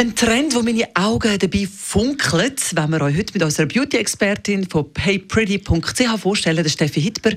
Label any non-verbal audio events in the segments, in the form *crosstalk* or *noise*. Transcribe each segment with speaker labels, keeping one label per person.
Speaker 1: Ein Trend, wo meine Augen dabei funkeln, wenn wir euch heute mit unserer Beauty-Expertin von heypretty.ch vorstellen, der Steffi Hitber,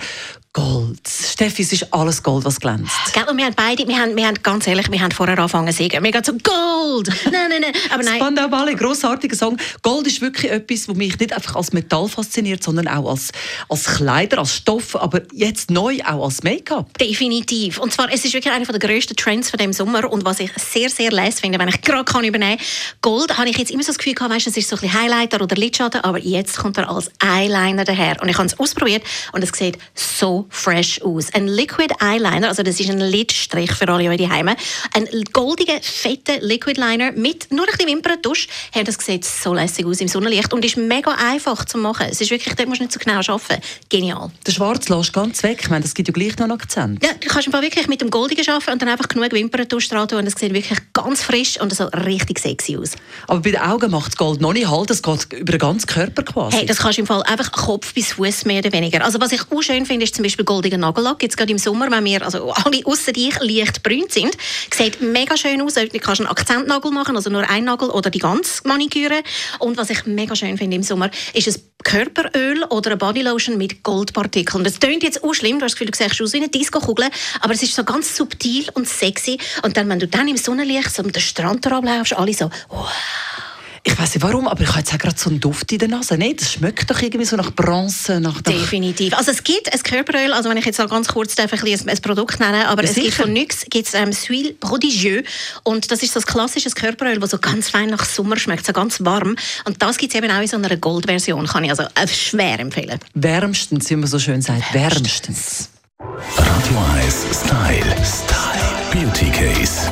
Speaker 1: Gold. Steffi, es ist alles Gold, was glänzt.
Speaker 2: Gell, und wir haben beide, wir haben, wir haben ganz ehrlich, wir haben vorher angefangen zu singen. Wir gehen so Gold. *laughs* Nein, nein, nein. Aber nein.
Speaker 1: Spandau Ballet, grossartiger Song. Gold ist wirklich etwas, was mich nicht einfach als Metall fasziniert, sondern auch als, als Kleider, als Stoff, aber jetzt neu auch als Make-up.
Speaker 2: Definitiv. Und zwar, es ist wirklich einer der grössten Trends von dem Sommer und was ich sehr, sehr les finde, wenn ich gerade kann übernehmen Gold habe ich jetzt immer so das Gefühl gehabt, weißt, es ist so ein bisschen Highlighter oder Lidschatten, aber jetzt kommt er als Eyeliner daher. Und ich habe es ausprobiert und es sieht so fresh aus. Ein Liquid Eyeliner, also das ist ein Lidstrich für alle eure Heime. Ein goldiger, fetter Liquid Liner mit nur ein bisschen Wimperntusch. Hey, das sieht so lässig aus im Sonnenlicht und ist mega einfach zu machen. Es ist wirklich, da musst du nicht so genau arbeiten. Genial.
Speaker 1: Der Schwarz lässt ganz weg. Ich meine, das gibt ja gleich noch einen Akzent.
Speaker 2: Ja, du kannst wirklich mit dem Goldigen arbeiten und dann einfach genug Wimperntusch dran tun und es sieht wirklich ganz frisch und so richtig sexy aus.
Speaker 1: Aber bei den Augen macht das Gold noch nicht halt. Das geht über den ganzen Körper quasi.
Speaker 2: Hey, das kannst du im Fall einfach Kopf bis Fuß mehr oder weniger. Also was ich auch schön finde, ist zum Beispiel goldiger Nagellack. Jetzt gerade im Sommer, wenn wir also alle außer dich leicht brün sind, sieht mega schön aus. Du kannst einen Akzentnagel machen, also nur einen Nagel oder die ganze Maniküre. Und was ich mega schön finde im Sommer, ist ein Körperöl oder eine Bodylotion mit Goldpartikeln. Das klingt jetzt auch schlimm, du hast das Gefühl, du siehst aus wie eine Disco-Kugel, aber es ist so ganz subtil und sexy. Und dann, wenn du dann im Sonnenlicht so den Strand abläufst, alle so, wow.
Speaker 1: Ich weiß nicht warum, aber ich habe jetzt auch gerade so einen Duft in der Nase. Nee, das schmeckt doch irgendwie so nach Bronze. Nach, nach
Speaker 2: Definitiv. Also es gibt ein Körperöl, also wenn ich jetzt ganz kurz darf, ein, ein Produkt nennen aber ja, es gibt von NYX gibt's, ähm, Suil Prodigieux und das ist so ein klassisches Körperöl, das so ganz fein nach Sommer schmeckt, so ganz warm. Und das gibt es eben auch in so einer Goldversion, kann ich also äh, schwer empfehlen.
Speaker 1: Wärmstens, wie man so schön sagt, wärmstens.
Speaker 3: Radio 1 Style. Style. Beauty Case.